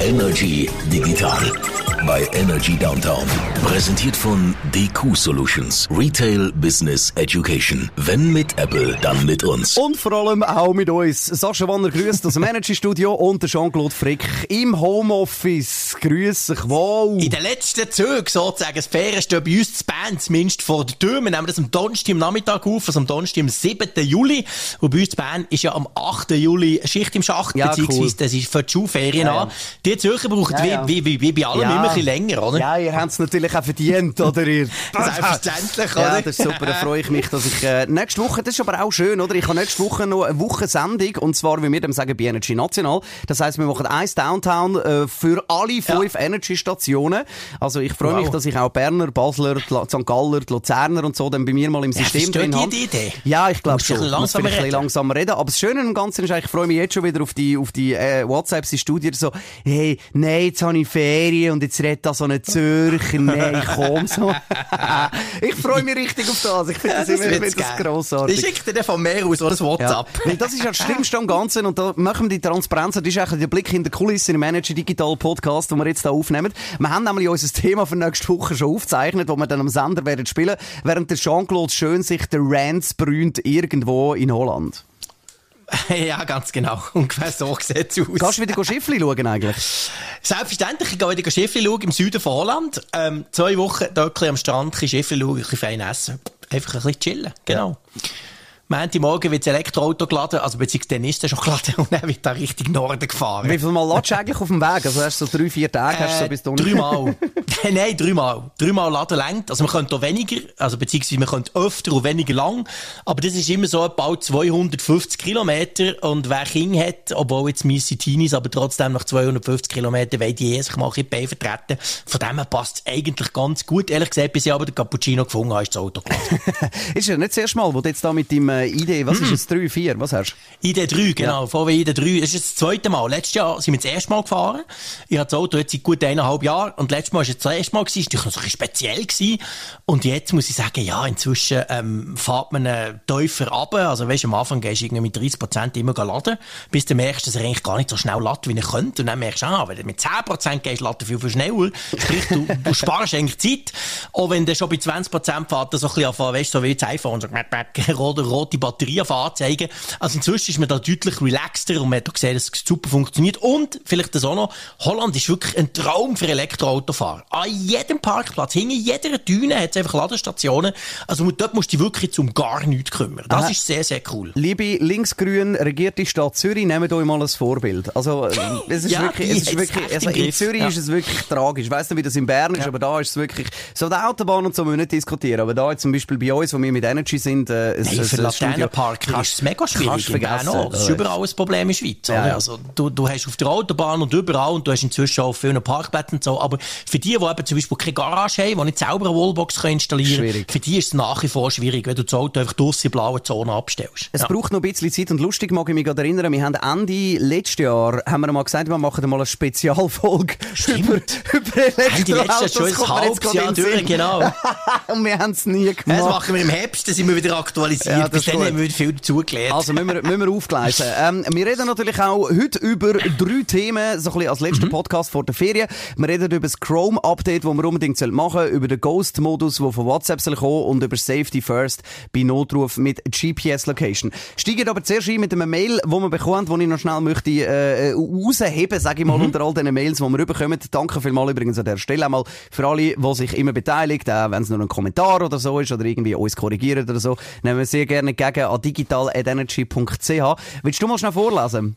Energy Digital bei Energy Downtown. Präsentiert von DQ Solutions. Retail Business Education. Wenn mit Apple, dann mit uns. Und vor allem auch mit uns. Sascha Wanner grüßt aus dem Energy Studio und Jean-Claude Frick im Homeoffice. Grüß sich wohl. In den letzten Zügen sozusagen, das Ferien steht bei uns die Band zumindest vor der Tür. Wir nehmen das am Donnerstag am Nachmittag auf, also am Donnerstag am 7. Juli. Und bei uns die Band ist ja am 8. Juli Schicht im Schacht, Ja, beziehungsweise cool. das ist für die Schulferien ja. an. Die Zürcher brauchen Ja, ja. wie, wie, wie, bei allem Ja. immer ein bisschen länger, oder? Ja, ihr habt es natürlich auch verdient, oder? Ihr? Selbstverständlich, Ja, oder? das ist super. Da freue ich mich, dass ich äh, nächste Woche, das ist aber auch schön, oder? Ich habe nächste Woche noch eine Wochensendung und zwar, wie wir dem sagen, bei Energy National. Das heisst, wir machen eins Downtown äh, für alle fünf Energy-Stationen. Also ich freue Wow. mich, dass ich auch Berner, Basler, die St. Galler, die Luzerner und so dann bei mir mal im System drin ihr haben. die Idee? Ja, ich glaube schon. ein bisschen langsamer reden. langsamer reden. Aber das Schöne am Ganzen ist ich freue mich jetzt schon wieder auf die, auf die äh, WhatsApps, die Studien so, hey, nein, jetzt habe ich Ferien und jetzt redet da so ein Zürcher, nein, komm so. ich freue mich richtig auf das. Ich finde das, immer, wird's finde das geben. grossartig. Ich schicke dir von mehr aus, oder das Ja. WhatsApp. Weil das ist ja das Schlimmste am Ganzen und da machen wir die Transparenz. Das ist eigentlich der Blick in der Kulisse im Manager Digital Podcast, den wir jetzt da aufnehmen. Wir haben nämlich unser Thema für nächste Woche schon aufgezeichnet, wo wir dann am Sender werden spielen, während der Jean-Claude schön sich der Rants brünt irgendwo in Holland. ja, ganz genau. Ungefähr so sieht es aus. Gehst du wieder Schiffli schauen eigentlich? Selbstverständlich, ich gehe wieder Schiffe schauen im Süden von Holland. Ähm, zwei Wochen bisschen am Strand, ein Schiffe schauen, ein bisschen fein essen. Einfach ein bisschen chillen, genau. Montagmorgen wird das Elektroauto geladen, also beziehungsweise dann ist er schon geladen und dann wird da Richtung Norden gefahren. Wie viel Mal latsch eigentlich auf dem Weg? Also hast du so drei, vier Tage, hast du so Äh, bis du dreimal. Nein, dreimal. Dreimal laden längt. Also man könnte auch weniger, also beziehungsweise man könnte öfter und weniger lang. Aber das ist immer so bald 250 Kilometer. Und wer Kinder hat, obwohl jetzt meisse Teenies, aber trotzdem nach 250 Kilometern wollen die sich mal ein bisschen die vertreten. Von dem her passt es eigentlich ganz gut. Ehrlich gesagt, bis ich aber den Cappuccino gefunden habe, ist das Auto geladen. ist ja nicht das erste Mal, wo du jetzt da mit deinem äh, Idee, was Mhm. ist es, drei, vier, was hast du? ID3, genau. VW ID3. Das ist jetzt das zweite Mal. Letztes Jahr sind wir das erste Mal gefahren. Ich habe das Auto jetzt seit gut eineinhalb Jahren. Und letztes Mal war es das erste Mal. gewesen. Das war ein bisschen speziell. Gewesen. Und jetzt muss ich sagen, ja, inzwischen ähm, fährt man äh, tiefer runter. Also weißt, am Anfang gehst du irgendwie mit 30% immer laden, bis du merkst, dass er eigentlich gar nicht so schnell ladet, wie er könnte. Und dann merkst du, ah, wenn du mit 10% gehst, ladet er viel, viel schneller. Sprich, du, du sparst eigentlich Zeit. Auch wenn du schon bei 20% fährt, so ein bisschen anfangen, weißt du, so wie das iPhone, so rote, rote Batterie anzeigen. Also inzwischen ist man da deutlich relaxter und man hat auch gesehen, dass es super funktioniert. Und vielleicht das auch noch, Holland ist wirklich ein Traum für Elektroautofahrer. An jedem Parkplatz, hinter jeder Düne hat es einfach Ladestationen. Also dort musst du dich wirklich um gar nichts kümmern. Das Aha. ist sehr, sehr cool. Liebe linksgrün regierte Stadt Zürich, nehmt euch mal als Vorbild. Also, es ist Ja, wirklich, die es ist wirklich, also in Zürich ja. ist es wirklich tragisch. Ich weiss nicht, wie das in Bern ist, aber da ist es wirklich, so die Autobahn und so müssen wir nicht diskutieren. Aber da zum Beispiel bei uns, wo wir mit Energy sind, äh, es, Hey, es- für das Studio- Laternenparker ist es mega kannst schwierig. Bern vergessen. auch. Das ist überall ein Problem in der Schweiz. Ja, ja. Also, du, du hast auf der Autobahn und überall und du hast inzwischen auch auf vielen Parkplätzen und so. Aber für die, die eben zum Beispiel keine Garage haben, die nicht selber eine Wallbox installieren können, Schwierig. für die ist es nach wie vor schwierig, wenn du das Auto einfach draussen in blaue Zone abstellst. Es Ja. braucht noch ein bisschen Zeit und lustig mag ich mich gerade erinnern, wir haben Ende letztes Jahr, haben wir mal gesagt, wir machen mal eine Spezialfolge über, über Ende letztes Jahr schon Elektroautos. ein halbes Jahr durch, genau. und wir haben es nie Ja, Das gemacht. machen wir im Herbst, dann sind wir wieder aktualisiert. Ja, das ist dann gut. haben wir wieder viel dazugelernt. Also müssen wir, müssen wir aufgleisen. Ähm, wir reden natürlich auch heute über drei Themen, so ein bisschen als letzter Mhm. Podcast vor der Ferien. Wir reden über das Chrome-Update, das wir unbedingt machen sollen, über den Ghost-Modus, der von WhatsApp soll kommen und über Safety First bei Notruf mit GPS-Location. Steigen aber zuerst ein mit einem Mail, wo wir bekommen, wo ich noch schnell möchte äh, rausheben, sage ich mal, unter all diesen Mails, die wir bekommen. Danke vielmals übrigens an der Stelle einmal für alle, die sich immer beteiligt, auch wenn es nur ein Kommentar oder so ist oder irgendwie uns korrigieren oder so, nehmen wir sehr gerne entgegen an digital.energy.ch. Willst du mal schnell vorlesen?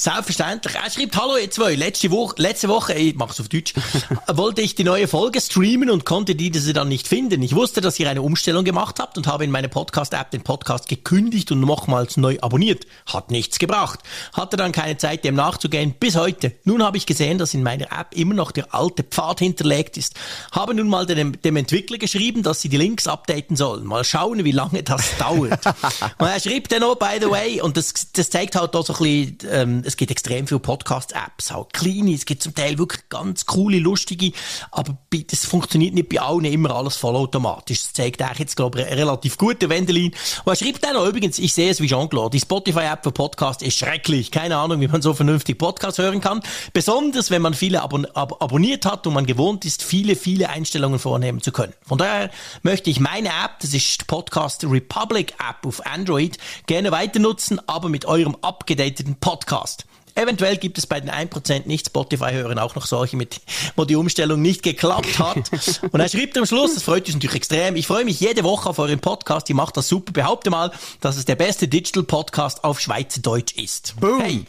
Selbstverständlich. Er schreibt, hallo ihr zwei, letzte Woche, letzte Woche, ich mach's auf Deutsch, wollte ich die neue Folge streamen und konnte diese dann nicht finden. Ich wusste, dass ihr eine Umstellung gemacht habt und habe in meine Podcast-App den Podcast gekündigt und nochmals neu abonniert. Hat nichts gebracht. Hatte dann keine Zeit, dem nachzugehen, bis heute. Nun habe ich gesehen, dass in meiner App immer noch der alte Pfad hinterlegt ist. Habe nun mal dem, dem Entwickler geschrieben, dass sie die Links updaten sollen. Mal schauen, wie lange das dauert. und er schrieb dann noch, by the way, und das, das zeigt halt auch so ein bisschen, ähm, es gibt extrem viele Podcast-Apps, auch kleine, es gibt zum Teil wirklich ganz coole, lustige, aber das funktioniert nicht bei allen immer alles vollautomatisch. Das zeigt eigentlich jetzt, glaube ich, relativ gut, der Wendelin. Und er schreibt dann noch, übrigens, ich sehe es wie Jean-Claude, die Spotify-App für Podcast ist schrecklich. Keine Ahnung, wie man so vernünftig Podcast hören kann. Besonders, wenn man viele abon ab abonniert hat und man gewohnt ist, viele, viele Einstellungen vornehmen zu können. Von daher möchte ich meine App, das ist Podcast Republic App auf Android, gerne weiter nutzen, aber mit eurem abgedateten Podcast. Eventuell gibt es bei den 1% Nicht-Spotify-Hörern auch noch solche, mit, wo die Umstellung nicht geklappt hat. Und er schrieb am Schluss, das freut uns natürlich extrem, ich freue mich jede Woche auf euren Podcast, ihr macht das super, behaupte mal, dass es der beste Digital-Podcast auf Schweizerdeutsch ist. Boom. Hey,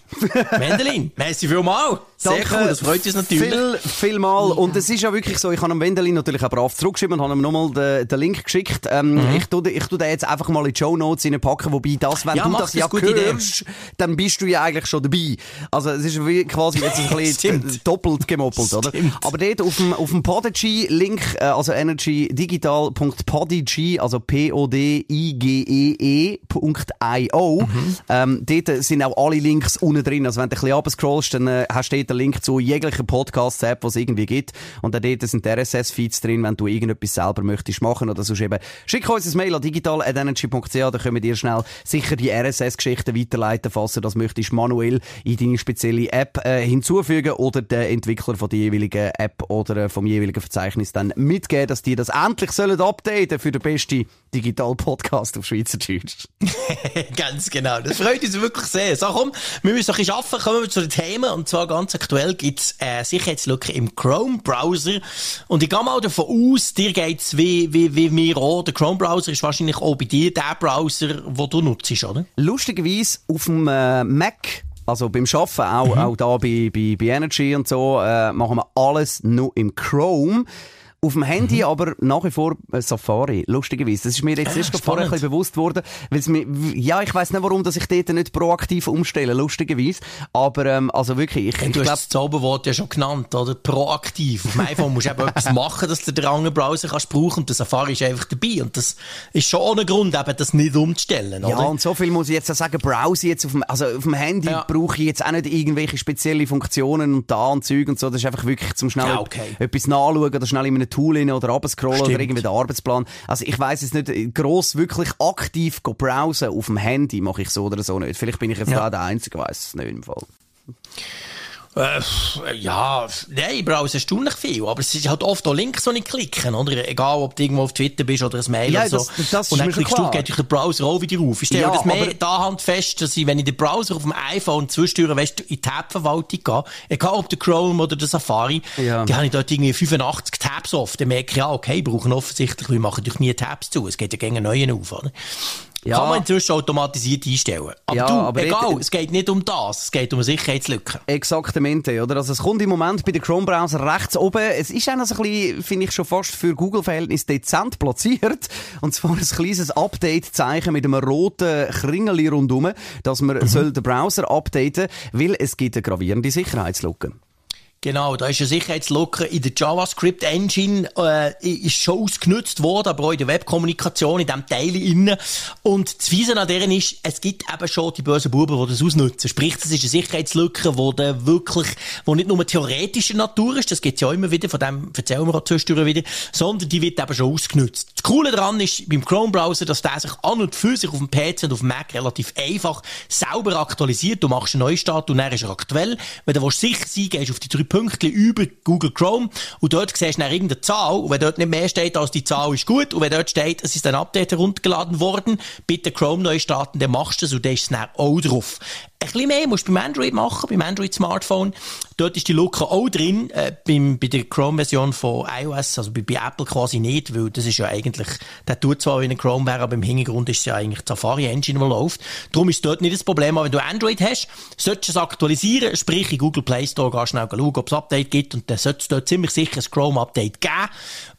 Mendelin, merci vielmals. Sehr Danke cool, das freut uns natürlich. Viel, viel mal. Und es ist ja wirklich so, ich habe am Wendelin natürlich auch brav zurückgeschrieben und habe ihm nochmal den, den Link geschickt. Ähm, Mhm. ich, tue, ich tu den jetzt einfach mal in die Show Notes reinpacken, wobei das, wenn Ja, du das ja gute Idee. hörst, dann bist du ja eigentlich schon dabei. Also es ist wie quasi jetzt ein bisschen doppelt gemoppelt, oder? Aber dort auf dem, auf dem Podigy-Link, äh, also energydigital.podigy, also P-O-D-I-G-E-E.io, Mhm. ähm, dort sind auch alle Links unten drin. Also wenn du ein bisschen runterscrollst, dann äh, hast du dort den Link zu jeglicher Podcast-App, die es irgendwie gibt. Und dann dort sind RSS-Feeds drin, wenn du irgendetwas selber möchtest machen oder sonst eben. Schick uns ein Mail an digital.energy.ch, da können wir dir schnell sicher die RSS-Geschichten weiterleiten, falls du das möchtest, manuell in deine spezielle App äh, hinzufügen oder der Entwickler von der jeweiligen App oder äh, vom jeweiligen Verzeichnis dann mitgeben, dass die das endlich sollen updaten für den besten Digital-Podcast auf Schweizerdeutsch. Ganz genau. Das freut uns wirklich sehr. So, komm, wir müssen noch ein bisschen arbeiten. Kommen wir zu den Themen. Und zwar ganz aktuell gibt's äh, Sicherheitslücke im Chrome-Browser. Und ich gehe mal davon aus, dir geht's wie, wie, wie mir auch. Der Chrome-Browser ist wahrscheinlich auch bei dir der Browser, den du nutzt, oder? Lustigerweise auf dem äh, Mac, also beim Arbeiten, auch, auch da bei, bei, bei Energy und so, äh, machen wir alles nur im Chrome. Auf dem Handy aber nach wie vor äh, Safari, lustigerweise. Das ist mir jetzt Ah, erst vorher ein bisschen bewusst worden, weil es mir, ja, ich weiß nicht, warum dass ich dort nicht proaktiv umstelle, lustigerweise. Aber, ähm, also wirklich, ich, ich Du hast glaube, das Zauberwort ja schon genannt, oder? Proaktiv. Auf dem iPhone musst du eben etwas machen, dass du den anderen Browser kannst brauchen und der Safari ist einfach dabei. Und das ist schon ohne Grund, eben das nicht umzustellen, Ja, oder? und so viel muss ich jetzt auch sagen, browse jetzt auf dem, also auf dem Handy Ja. brauche ich jetzt auch nicht irgendwelche spezielle Funktionen und da und Zeug und so. Das ist einfach wirklich zum schnell Ja, okay. etwas nachschauen oder schnell in einem Tool rein oder runterscrollen oder irgendwie den Arbeitsplan. Also ich weiss jetzt nicht, gross wirklich aktiv go browsen auf dem Handy mache ich so oder so nicht. Vielleicht bin ich jetzt Ja. da der Einzige, weiss es nicht im Fall. Äh, ja, nein, ich browse erstaunlich viel, aber es ist halt oft auch Links, die ich klicken, oder? Egal, ob du irgendwo auf Twitter bist oder ein Mail Ja, oder so. das- das ist und dann klickst du, klar. geht durch den Browser auch wieder auf. Ich stelle Ja, das mehr da Hand fest, dass ich, wenn ich den Browser auf dem iPhone zwischendurch, weißt du, in die Tab-Verwaltung gehe, egal ob der Chrome oder der Safari, Ja. die habe ich dort irgendwie 85 Tabs auf. Dann merke ich, ja, okay, ich brauche offensichtlich, wir machen durch nie Tabs zu. Es geht ja gegen neuen auf, oder? Ja. Kann man inzwischen automatisiert einstellen. Aber Ja, du, aber egal, es geht nicht um das, es geht um eine Sicherheitslücke. Exaktamente, oder? Also es kommt im Moment bei den Chrome-Browser rechts oben. Es ist so ein bisschen, finde ich, schon fast für Google-Verhältnis dezent platziert. Und zwar ein kleines Update-Zeichen mit einem roten Kringeli rundum, dass man soll den Browser updaten, weil es gibt eine gravierende Sicherheitslücke. Genau, da ist eine Sicherheitslücke in der JavaScript Engine äh, ist schon ausgenutzt worden, aber auch in der Webkommunikation, in diesem Teil innen. Und das Fiese an deren ist, es gibt eben schon die bösen Buben, die das ausnutzen. Sprich, das ist eine Sicherheitslücke, die da wirklich, wo nicht nur theoretischer Natur ist, das gibt's ja immer wieder, von dem erzählen wir auch zwischendurch wieder, sondern die wird eben schon ausgenutzt. Das Coole daran ist beim Chrome-Browser, dass der sich an und für sich auf dem PC und auf dem Mac relativ einfach sauber aktualisiert. Du machst einen Neustart und dann ist er aktuell. Wenn du willst sicher sein gehst du auf die drei Pünktchen über Google Chrome und dort siehst du dann irgendeine Zahl und wenn dort nicht mehr steht als die Zahl ist gut und wenn dort steht, es ist ein Update heruntergeladen worden, bitte Chrome neu starten, dann machst du das und dann ist es dann auch drauf. Ein bisschen mehr musst du beim Android machen, beim Android-Smartphone. Dort ist die Lücke auch drin, äh, beim, bei der Chrome-Version von iOS, also bei, bei Apple quasi nicht, weil das ist ja eigentlich, der tut zwar wie ein Chrome wäre, aber im Hintergrund ist es ja eigentlich die Safari-Engine, die läuft. Darum ist dort nicht das Problem, aber wenn du Android hast, solltest du es aktualisieren, sprich in Google Play Store, gehst schnell schauen, ob es Update gibt und dann sollte es dort ziemlich sicher ein Chrome-Update geben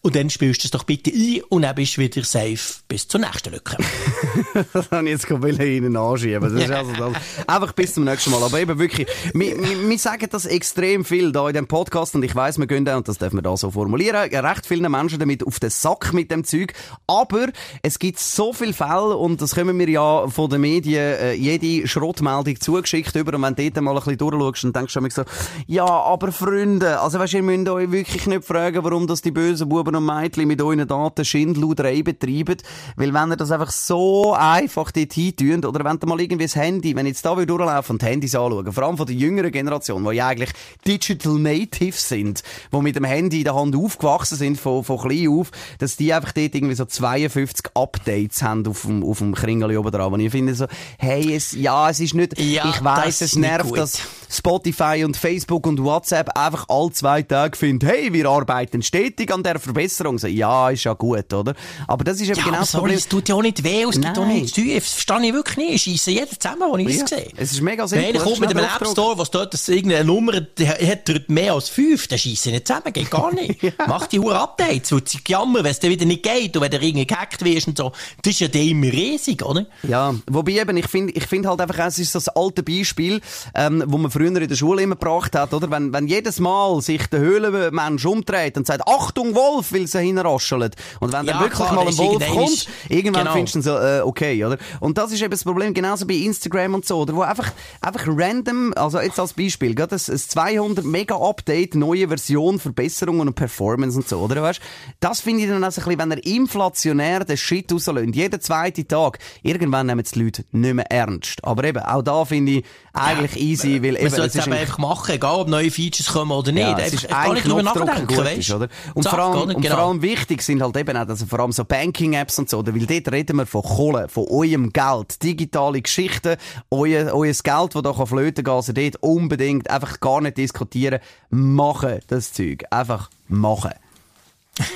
und dann spielst du es doch bitte ein und dann bist du wieder safe bis zur nächsten Lücke. das habe ich jetzt gerade Ihnen anschieben. Das ist also das. Einfach bis zum nächsten Mal. Aber eben wirklich, wir, wir, sagen das extrem viel da in dem Podcast und ich weiss, wir gehen da, und das dürfen wir da so formulieren, recht vielen Menschen damit auf den Sack mit dem Zeug. Aber es gibt so viele Fälle und das können wir ja von den Medien äh, jede Schrottmeldung zugeschickt über und wenn du dort mal ein bisschen durchschaust und denkst du so, ja, aber Freunde, also weißt, ihr müsst euch wirklich nicht fragen, warum das die bösen Buben und Mädchen mit euren Daten Schindluderei betreiben, weil wenn ihr das einfach so einfach dort hintun oder wenn ihr mal irgendwie das Handy, wenn ich jetzt da will durchlaufen und die Handys anschauen, vor allem von der jüngeren Generation, die ja eigentlich Digital Natives sind, die mit dem Handy in der Hand aufgewachsen sind, von, von klein auf, dass die einfach dort irgendwie so 52 Updates haben auf dem, auf dem Kringel oben dran. Und ich finde so, hey, es, ja, es ist nicht, Ja, ich weiss, das es nervt, gut. dass Spotify und Facebook und WhatsApp einfach alle zwei Tage finden, hey, wir arbeiten stetig an der Verbesserung. So, ja, ist ja gut, oder? Aber das ist eben Ja, genau aber das sorry, Problem. es tut ja auch nicht weh, es gibt auch zu tun. Das verstehe ich wirklich nicht. Ich scheisse jeden zusammen, den ich Ja, es sehe. es ist mega Wenn simpel. einer Das kommt mit einem App. Store, was dort das irgendeine Nummer, hat dort mehr als fünf, dann scheisse nicht zusammen, geht gar nicht. Mach die Hure Updates, und sie jammern, wenn es dann wieder nicht geht und wenn der irgendwie gehackt wirst und so. Das ist ja dann immer riesig, oder? Ja, wobei eben, ich finde ich find halt einfach, es ist das alte Beispiel, ähm, wo man früher in der Schule immer gebracht hat, oder? Wenn, wenn jedes Mal sich der Höhlenmensch umdreht und sagt, Achtung Wolf, weil sie hinraschelt. Und wenn Ja, dann wirklich klar, mal ein ist Wolf kommt, ist- irgendwann genau. findest du so, äh, okay, oder? Und das ist eben das Problem, genauso bei Instagram und so, oder? Wo einfach, einfach random, also jetzt als Beispiel, gerade ein, ein 200 Mega Update, neue Version, Verbesserungen und Performance und so, oder? Weißt, das finde ich dann also ein bisschen, wenn er inflationär den Shit rauslöst, jeden zweiten Tag, irgendwann nehmen die Leute nicht mehr ernst. Aber eben, auch da finde ich eigentlich easy, weil Man eben, es es ist einfach machen, egal ob neue Features kommen oder nicht. ja, es einfach, ist gar ein nicht drüber Knopfdruck nachdenken, gut weißt ist, oder? Und, vor allem? Und Genau. vor allem wichtig sind halt eben auch, also vor allem so Banking-Apps und so, oder? weil dort reden wir von Kohle, von eurem Geld, digitale Geschichten, euer, euer Geld, das da kann flöten kann, also dort unbedingt einfach gar nicht diskutieren, machen das Zeug. Einfach machen.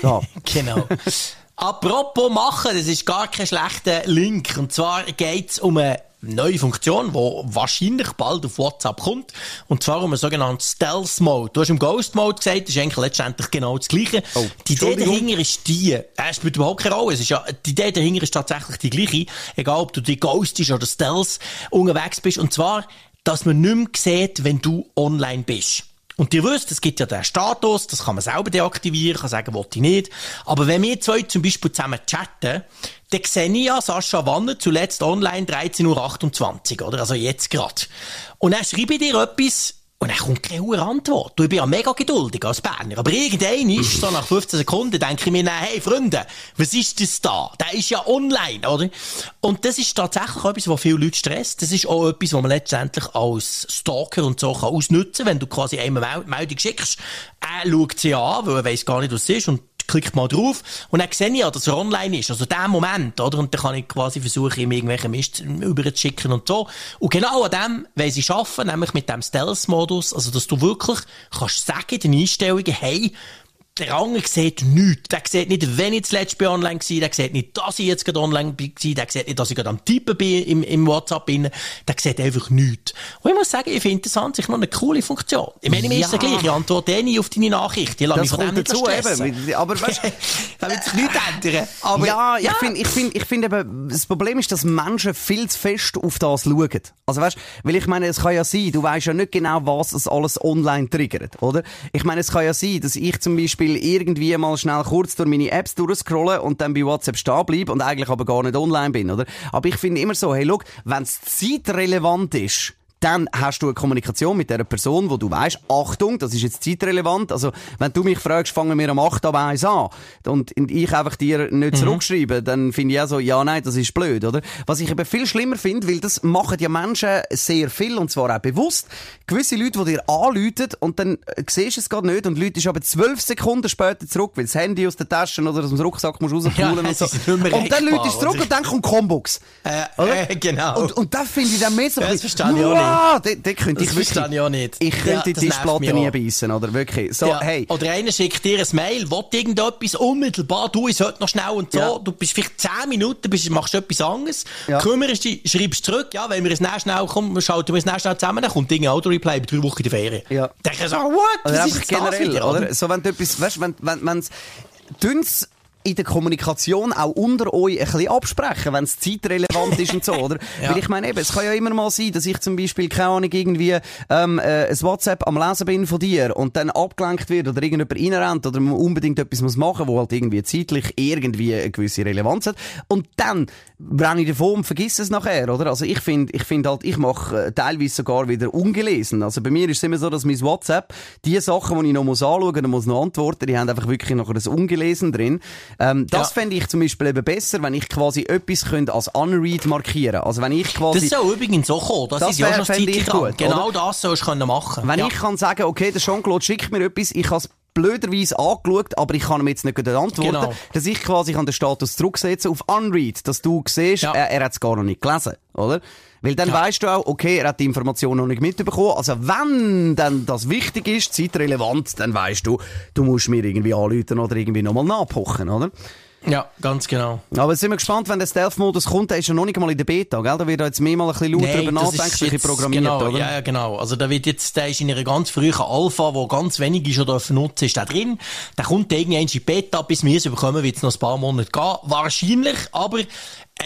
So. Genau. Apropos machen, das ist gar kein schlechter Link. Und zwar geht's um eine neue Funktion, die wahrscheinlich bald auf WhatsApp kommt. Und zwar um einen sogenannten Stealth Mode. Du hast im Ghost Mode gesagt, das ist eigentlich letztendlich genau das Gleiche. Oh, die Idee dahinter ist die, äh, es spielt überhaupt keine Rolle. Es ist ja, die Idee dahinter ist tatsächlich die gleiche. Egal, ob du die ghostest oder Stealth unterwegs bist. Und zwar, dass man nicht mehr sieht, wenn du online bist. Und ihr wisst, es gibt ja den Status, das kann man selber deaktivieren, kann sagen, wollte ich nicht. Aber wenn wir zwei zum Beispiel zusammen chatten, dann sehe ich ja Sascha Wanner zuletzt online 13.28 Uhr, oder? Also jetzt gerade. Und dann schreibe ich dir etwas, und dann kommt keine hohe Antwort. Du, ich bin ja mega geduldig als Berner. Aber irgendein ist so nach 15 Sekunden, denke ich mir, dann, hey Freunde, was ist das da? Der ist ja online, oder? Und das ist tatsächlich etwas, was viele Leute stresst. Das ist auch etwas, was man letztendlich als Stalker und so kann ausnutzen, wenn du quasi eine Meldung schickst. Er schaut sie an, weil er weiss gar nicht, was es ist und klickt mal drauf und dann sehe ich ja, dass er online ist. Also der Moment, oder? Und dann kann ich quasi versuchen, ihm irgendwelche Mist überzuschicken und so. Und genau an dem wollen sie arbeiten, nämlich mit dem Stealth-Modus, also dass du wirklich kannst sagen in den Einstellungen, hey, der andere sieht nichts. Der sieht nicht, wenn ich letzte Mal online war. Der sieht nicht, dass ich jetzt gerade online war. Der sieht nicht, dass ich gerade am Tippen bin im, im WhatsApp. Bin. Der sieht einfach nichts. Und ich muss sagen, ich finde das an sich noch eine coole Funktion. Ich meine, mir ist ja Ja. gleich. Ich antworte eh nie auf deine Nachricht. Ich lasse mich von dem nicht dazu eben. Aber weißt, da wird sich nichts ändern. Aber, ja, ich finde, ich finde, ich finde eben, das Problem ist, dass Menschen viel zu fest auf das schauen. Also weißt, weil ich meine, es kann ja sein, du weißt ja nicht genau, was es alles online triggert, oder? Ich meine, es kann ja sein, dass ich zum Beispiel irgendwie mal schnell kurz durch meine Apps durchscrolle und dann bei WhatsApp stehen bleibe und eigentlich aber gar nicht online bin, oder? Aber ich finde immer so, hey, look, wenn es zeitrelevant ist, dann hast du eine Kommunikation mit der Person, wo du weißt, Achtung, das ist jetzt zeitrelevant. Also, wenn du mich fragst, fangen wir am 8 ab 1 an und ich einfach dir nicht zurückschreibe, dann finde ich auch so, ja, nein, das ist blöd, oder? Was ich eben viel schlimmer finde, weil das machen ja Menschen sehr viel und zwar auch bewusst. Gewisse Leute, die dir anrufen und dann äh, siehst du es gerade nicht und Leute ist aber zwölf Sekunden später zurück, weil das Handy aus der Tasche oder aus dem Rucksack musst rausholen Ja, und so. Und dann Leute ist zurück und dann kommt Combox. Äh, äh, genau. Und, und das finde ich dann mehr so Ja, das verstehe ich auch nicht. Da, da könnte Das ich wirklich, ich auch nicht. ich könnte Ja, die Tischplatte nie beißen, oder wirklich. So, ja. hey. Oder einer schickt dir ein Mail, will irgendetwas unmittelbar, du, ich sollte noch schnell und so. Ja. Du bist vielleicht 10 Minuten, bist, machst etwas anderes, Ja. kümmerst dich, schreibst zurück, ja, wenn wir es schnell schnell kommen, schalten wir es schnell schnell zusammen, dann kommt irgendein Auto-Replay bei drei Wochen in der Ferien. Ja. Dann denkst du so, what? Oder Was einfach ist generell, wieder, oder? So, wenn du etwas, weißt, wenn, wenn, wenn's, dünnes in der Kommunikation auch unter euch ein bisschen absprechen, wenn es zeitrelevant ist und so, oder? ja. Weil ich meine eben, es kann ja immer mal sein, dass ich zum Beispiel, keine Ahnung, irgendwie ähm, äh, ein WhatsApp am Lesen bin von dir und dann abgelenkt wird oder irgendjemand reinrennt oder man unbedingt etwas muss machen, wo halt irgendwie zeitlich irgendwie eine gewisse Relevanz hat. Und dann brenne ich davon und vergiss es nachher, oder? Also ich finde ich finde halt, ich mache äh, teilweise sogar wieder ungelesen. Also bei mir ist es immer so, dass mein WhatsApp, die Sachen, die ich noch muss anschauen muss, muss noch antworten, die haben einfach wirklich noch ein ungelesen drin. Ähm, das ja. fände ich zum Beispiel eben besser, wenn ich quasi etwas könnte als unread markieren Also wenn ich quasi... Das soll übrigens so kommen, das, das ist ja schon Zeit gut, Genau oder? das sollst du machen Wenn ja. ich kann sagen, okay, der Jean-Claude schickt mir etwas, ich kann blöderweise angeschaut, aber ich kann ihm jetzt nicht antworten, genau. dass ich quasi den Status zurücksetzen auf Unread, dass du siehst, ja. er, er hat es gar noch nicht gelesen, oder? Weil dann ja. weißt du auch, okay, er hat die Information noch nicht mitbekommen. Also wenn dann das wichtig ist, zeitrelevant, dann weißt du, du musst mir irgendwie anrufen oder irgendwie nochmal nachpochen, oder? Ja, ganz genau. Aber sind wir gespannt, wenn der Stealth-Modus kommt, der ist ja noch nicht mal in der Beta, gell? Da wird jetzt mehr mal ein bisschen lauter nee, drüber nachdenken, programmiert, genau, oder? Ja, genau. Also da wird jetzt, der ist in einer ganz frühen Alpha, wo ganz wenige schon dürfen nutzen, ist da drin. Der kommt irgendwann in die Beta, bis wir es bekommen, wird es noch ein paar Monate gehen. Wahrscheinlich, aber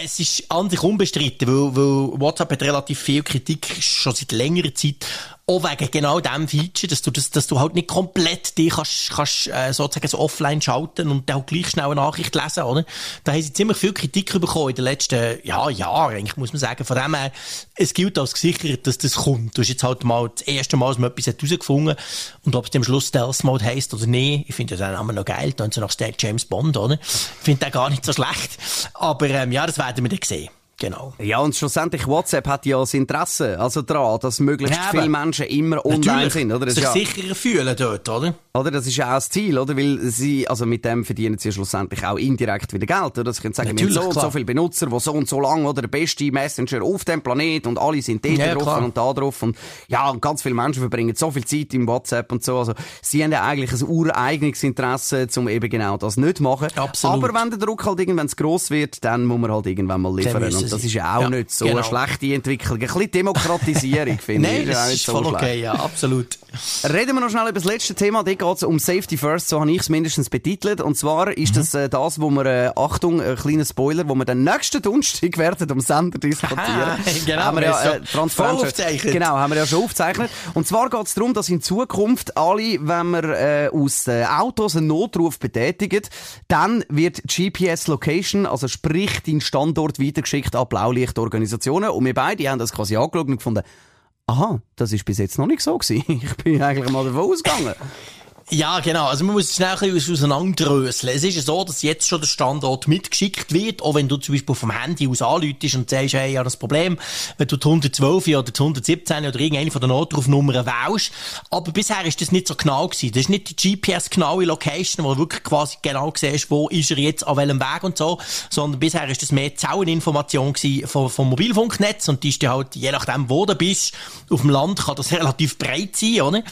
es ist an sich unbestritten, weil, weil WhatsApp hat relativ viel Kritik schon seit längerer Zeit auch wegen genau dem Feature, dass du, das, dass du halt nicht komplett dich kannst, kannst äh, sozusagen so offline schalten und dann auch gleich schnell eine Nachricht lesen, oder? Da haben sie ziemlich viel Kritik bekommen in den letzten, ja, Jahren, eigentlich, muss man sagen. Von dem her, es gilt als gesichert, dass das kommt. Du hast jetzt halt mal das erste Mal, dass man etwas herausgefunden hat und ob es am Schluss Stealth Mode heisst oder nicht, ich finde den Namen noch geil, dann so nach James Bond, oder? Ich finde den gar nicht so schlecht. Aber, ähm, ja, das werden wir dann sehen. Genau. Ja, und schlussendlich WhatsApp hat ja das Interesse, also daran, dass möglichst ja, viele Menschen immer online Natürlich, sind, oder? Das sich ja, sicherer fühlen dort, oder? Oder? Das ist ja auch das Ziel, oder? Weil sie, also mit dem verdienen sie schlussendlich auch indirekt wieder Geld, oder? Sie können sagen, Natürlich, wir haben so und so viele Benutzer, die so und so lang, oder der beste Messenger auf dem Planet und alle sind dort ja, drauf klar. und da drauf und ja, und ganz viele Menschen verbringen so viel Zeit im WhatsApp und so, also sie haben ja eigentlich ein ureigenes Interesse, um eben genau das nicht zu machen. Absolut. Aber wenn der Druck halt irgendwann zu gross wird, dann muss man halt irgendwann mal liefern und das ist ja auch ja, nicht so genau. eine schlechte Entwicklung. Ein bisschen Demokratisierung, finde ich. Nein, das ist, voll okay, ja, absolut. Reden wir noch schnell über das letzte Thema. Da geht es um Safety First, so habe ich es mindestens betitelt. Und zwar ist mhm. das äh, das, wo wir, äh, Achtung, ein kleiner Spoiler, wo wir den nächsten Donnerstag werden am Sender diskutieren. genau, haben wir ja, äh, Transparenz. Genau, haben wir ja schon aufgezeichnet. Und zwar geht es darum, dass in Zukunft alle, wenn wir äh, aus äh, Autos einen Notruf betätigen, dann wird GPS Location, also sprich dein Standort weitergeschickt an Blaulichtorganisationen. Und wir beide haben das quasi angeschaut und gefunden, aha, das ist bis jetzt noch nicht so gewesen. Ich bin eigentlich mal davon ausgegangen. Ja, genau. Also man muss es schnell ein bisschen auseinanderdröseln. Es ist ja so, dass jetzt schon der Standort mitgeschickt wird, auch wenn du zum Beispiel vom Handy aus anläutest und sagst, hey, ja, das Problem, wenn du die 112 oder die 117 oder irgendeine von den Notrufnummern wählst. Aber bisher ist das nicht so genau gewesen. Das ist nicht die GPS-genaue Location, wo du wirklich quasi genau siehst, wo ist er jetzt, an welchem Weg und so, sondern bisher ist das mehr Zauninformation vom, vom Mobilfunknetz und die ist ja halt, je nachdem, wo du bist, auf dem Land kann das relativ breit sein, oder?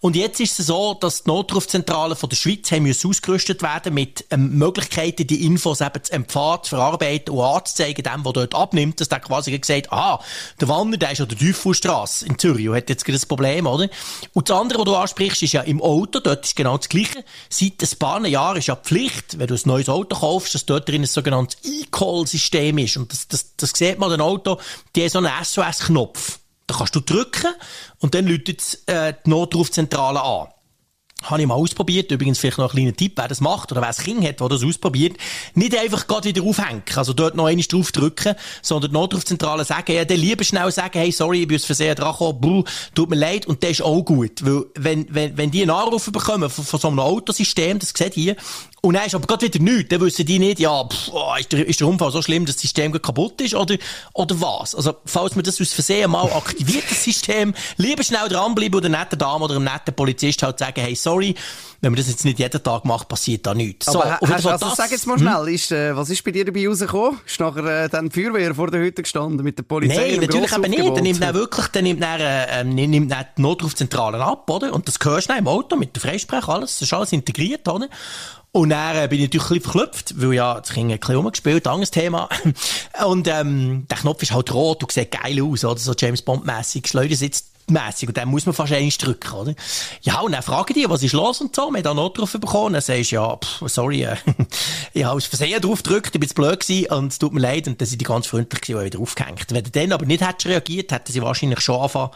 Und jetzt ist es so, dass die Notrufzentralen von der Schweiz haben müssen ausgerüstet werden mit ähm, Möglichkeiten, die Infos eben zu empfangen, zu verarbeiten und anzuzeigen, dem, der dort abnimmt, dass der quasi gesagt aha, der Wanner, der ist an der Teufelstrasse in Zürich und hat jetzt gerade ein Problem, oder? Und das andere, was du ansprichst, ist ja im Auto, dort ist genau das Gleiche. Seit ein paar Jahren ist ja Pflicht, wenn du ein neues Auto kaufst, dass dort drin ein sogenanntes E-Call-System ist. Und das, das, das sieht man, ein Auto, die hat so einen SOS-Knopf. Da kannst du drücken und dann läutet äh, die Notrufzentrale an. Habe ich mal ausprobiert. Übrigens vielleicht noch ein kleiner Tipp, wer das macht oder wer ein Kind hat, der das ausprobiert. Nicht einfach gerade wieder aufhängen, also dort noch einmal drauf drücken, sondern die Notrufzentrale sagen, ja, dann lieber schnell sagen, hey, sorry, ich bin aus Versehen dran gekommen, tut mir leid, und das ist auch gut. Weil, wenn, wenn, wenn die einen Anruf bekommen von, von so einem Autosystem, das sieht hier, und dann ist aber gerade wieder nichts. Dann wissen die nicht, ja, pff, oh, ist, der, ist der Unfall so schlimm, dass das System kaputt ist oder, oder was? Also, falls man das aus Versehen mal aktiviert, das System, lieber schnell dranbleiben oder einer netten Dame oder einem netten Polizist halt sagen, hey, sorry, wenn man das jetzt nicht jeden Tag macht, passiert da nichts. So, aber hast, also, das, sag jetzt mal schnell, hm? ist, äh, was ist bei dir dabei rausgekommen? Ist nachher äh, dann die Feuerwehr vor der Hütte gestanden mit der Polizei? Nein, natürlich eben nicht. Dann nimmt er wirklich, dann nimmt er, äh, nimmt er die Notrufzentrale ab, oder? Und das hörst du im Auto mit der Freisprech, alles, das ist alles integriert, oder? Und dann äh, bin ich natürlich ein bisschen verklüpft, weil ja, das Kind ein bisschen rumgespielt, anderes Thema. Und ähm, der Knopf ist halt rot und sieht geil aus, oder? So James Bond-mässig. Schleuder mässig. Und dann muss man fast eins drücken, oder? Ja, und dann fragen die, was ist los und so. Wir haben da Notruf bekommen. Und dann sagst du, ja, pff, sorry, äh, ich habe aus Versehen drauf gedrückt, ich bin zu blöd gewesen und es tut mir leid. Und dann sind die ganz freundlich gewesen und wieder aufgehängt. Wenn du dann aber nicht hättest reagiert, hätten sie wahrscheinlich schon angefangen,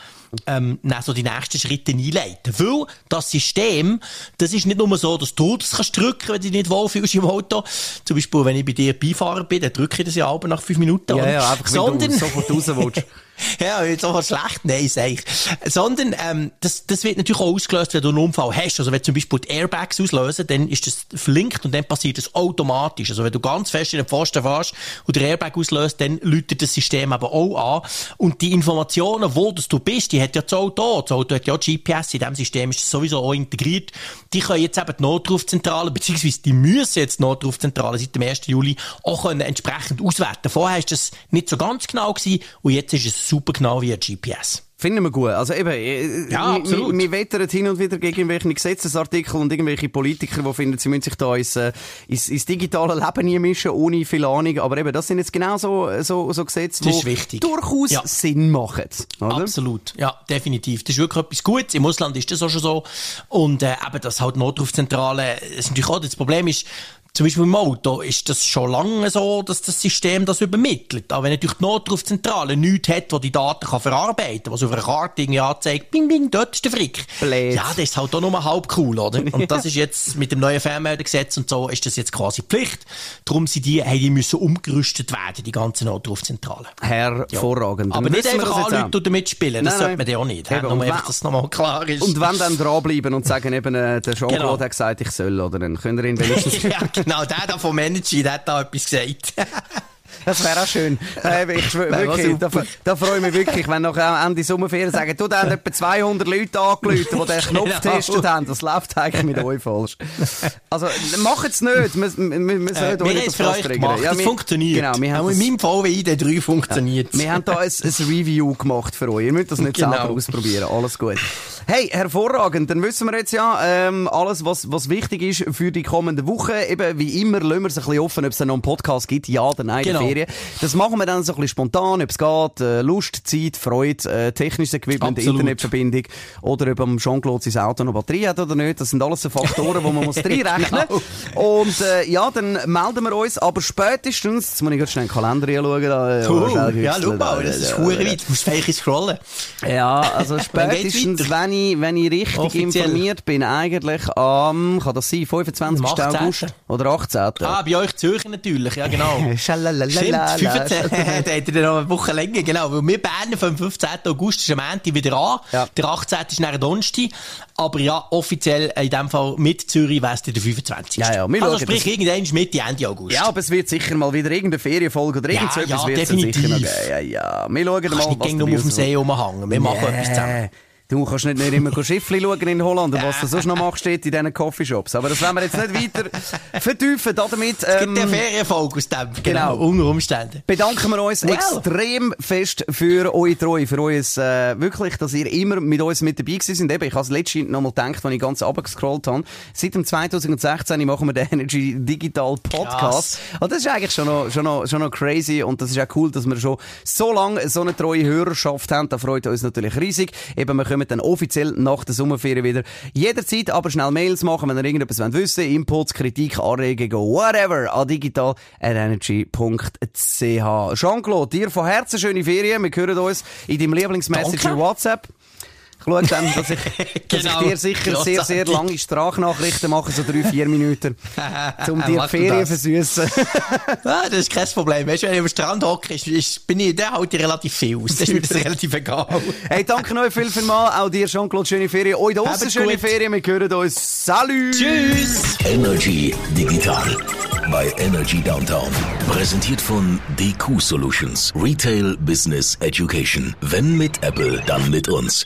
ähm, dann so die nächsten Schritte einleiten. Weil das System, das ist nicht nur so, dass du das kannst drücken, wenn du dich nicht wohlfühlst im Auto. Zum Beispiel, wenn ich bei dir Beifahrer bin, dann drücke ich das ja auch nach fünf Minuten. Ja, ja, einfach, Sondern, wenn du sofort raus willst. ja, jetzt auch schlecht, nein, sag ich. Sondern, ähm, das, das wird natürlich auch ausgelöst, wenn du einen Unfall hast. Also wenn zum Beispiel die Airbags auslösen, dann ist das verlinkt und dann passiert das automatisch. Also wenn du ganz fest in den Pfosten fährst und der Airbag auslöst, dann läutet das System aber auch an. Und die Informationen, wo das du bist, die hat ja das Auto. Das Auto hat ja GPS, in diesem System ist das sowieso auch integriert. Die können jetzt eben die Notrufzentrale, beziehungsweise die müssen jetzt die Notrufzentrale seit dem 1. Juli auch können entsprechend auswerten. Vorher war das nicht so ganz genau gewesen und jetzt ist es super genau wie ein GPS. Finden wir gut. Also eben, äh, Ja, wir- absolut. Wir, wir wettern hin und wieder gegen irgendwelche Gesetzesartikel und irgendwelche Politiker, die finden, sie müssen sich da ins, äh, ins, ins digitale Leben nie mischen, ohne viel Ahnung. Aber eben, das sind jetzt genau so, so, so Gesetze, die durchaus Ja. Sinn machen. Oder? Absolut, ja, definitiv. Das ist wirklich etwas Gutes. Im Ausland ist das auch schon so. Und äh, eben, das halt Notrufzentrale, das ist natürlich auch das Problem ist, zum Beispiel im Auto ist das schon lange so, dass das System das übermittelt. Aber wenn natürlich die Notrufzentrale nichts hat, wo die Daten kann verarbeiten kann, was auf einer Karte irgendwie anzeigt, bing, bing, dort ist der Frick. Blöd. Ja, das ist halt auch nur halb cool, oder? Und das ist jetzt mit dem neuen Fernmeldegesetz und so, ist das jetzt quasi Pflicht. Darum sind die, hey, die müssen umgerüstet werden, die ganzen Notrufzentralen. Hervorragend. Aber Dann nicht wir einfach das anrufen und damit spielen. Das Nein, sollte man ja auch nicht. Eben, nur wenn- einfach, dass es nochmal klar ist. Und wenn dann dranbleiben und sagen eben, äh, der Jean-Claude Genau. hat gesagt, ich soll, oder dann könnt ihr ihn wenigstens... ja, genau, der da vom Energy, der hat da etwas gesagt. Das wäre auch schön. Äh, ich wirklich, da, da freue ich mich wirklich, wenn nach Ende Sommerferien sagen, du, da haben etwa 200 Leute angerufen, die den Knopf Genau. getestet haben. Das läuft eigentlich mit euch falsch. Also, macht es nicht. Wir, wir, wir, Äh, sollten wir euch das triggern. gemacht. Ja, das wir- funktioniert. Genau, wir haben Auch das- in meinem VW ID3 funktioniert wir haben da ein, ein Review gemacht für euch. Ihr müsst das nicht Genau. selber ausprobieren. Alles gut. Hey, hervorragend. Dann wissen wir jetzt ja, ähm, alles, was, was wichtig ist für die kommenden Wochen. Eben, wie immer, lassen wir es ein bisschen offen, ob es noch einen Podcast gibt. Ja oder nein, in Genau. Ferien. Das machen wir dann so ein bisschen spontan, ob es geht. Äh, Lust, Zeit, Freude, äh, technisches Equipment, Absolut. Internetverbindung. Oder ob am Jean-Claude sein Auto noch Batterie hat oder nicht. Das sind alles so Faktoren, die man muss reinrechnen Genau. Und äh, ja, dann melden wir uns. Aber spätestens, jetzt muss ich gerade schnell in den Kalender anschauen. Da, äh, schnell Ja, schau das ist hure weit. Du musst vielleicht scrollen. Ja, also spätestens, wenn ich, wenn ich richtig Offiziell. informiert bin, eigentlich am, kann das sein, 25. Am 18.. August oder 18. Ah, bei euch Zürcher natürlich, ja genau. Stimmt, 15. da hat er noch eine Woche länger, genau. Weil wir Berner vom 15. August ist am Ende wieder an. Ja. Der 18. ist nach Donnerstag. Aber ja, offiziell in dem Fall mit Zürich wäre es der 25. Ja, ja, wir also sprich, das- irgendwann ist Mitte, Ende August. Ja, aber es wird sicher mal wieder irgendeine Ferienfolge oder Ja, irgend so etwas ja, wird sicher noch geben. Ja, ja. Wir schauen Du mal, kannst nicht was gegen nur auf dem. See rumhängen. Wir machen Nee. etwas zusammen. Du kannst nicht, nicht immer Schiffli schauen in Holland und was du sonst noch machst, steht in diesen Coffeeshops. Aber das wollen wir jetzt nicht weiter vertiefen. Damit, Es gibt ähm, ja Ferienfolge aus dem. genau. Genau. Unter Umständen. bedanken wir uns Well. extrem fest für eure Treue, für euch, äh, wirklich, dass ihr immer mit uns mit dabei gewesen seid. Eben, ich habe es letztens noch mal gedacht, als ich ganz runtergescrollt habe. Seit dem 2016 machen wir den Energy Digital Podcast. Und das ist eigentlich schon noch, schon noch, schon noch crazy und das ist auch cool, dass wir schon so lange so eine treue Hörerschaft haben. Da freut uns natürlich riesig. Eben, wir kommen dann offiziell nach der Sommerferien wieder. Jederzeit aber schnell Mails machen, wenn ihr irgendetwas wollt wissen Inputs, Kritik, Anregungen, whatever, an digital.energy.ch. Jean-Claude, dir von Herzen schöne Ferien. Wir hören uns in deinem Lieblingsmessenger. WhatsApp. Ich schaue dann, dass ich, dass Genau. ich dir sicher sehr, sehr Grossartig. lange Sprachnachrichten mache, so drei, vier Minuten, um dir die Ferien versüßen. Ah, das ist kein Problem. Weißt du, wenn ich am Strand hocke, bin ich, der halte ich relativ viel aus. Das ist mir das relativ egal. Hey, danke euch viel, viel mal. Auch dir, Jean-Claude, schöne Ferien. Euch draussen Habt's schöne gut. Ferien. Wir hören uns. Salut! Tschüss! Energy Digital bei Energy Downtown. Präsentiert von DQ Solutions. Retail Business Education. Wenn mit Apple, dann mit uns.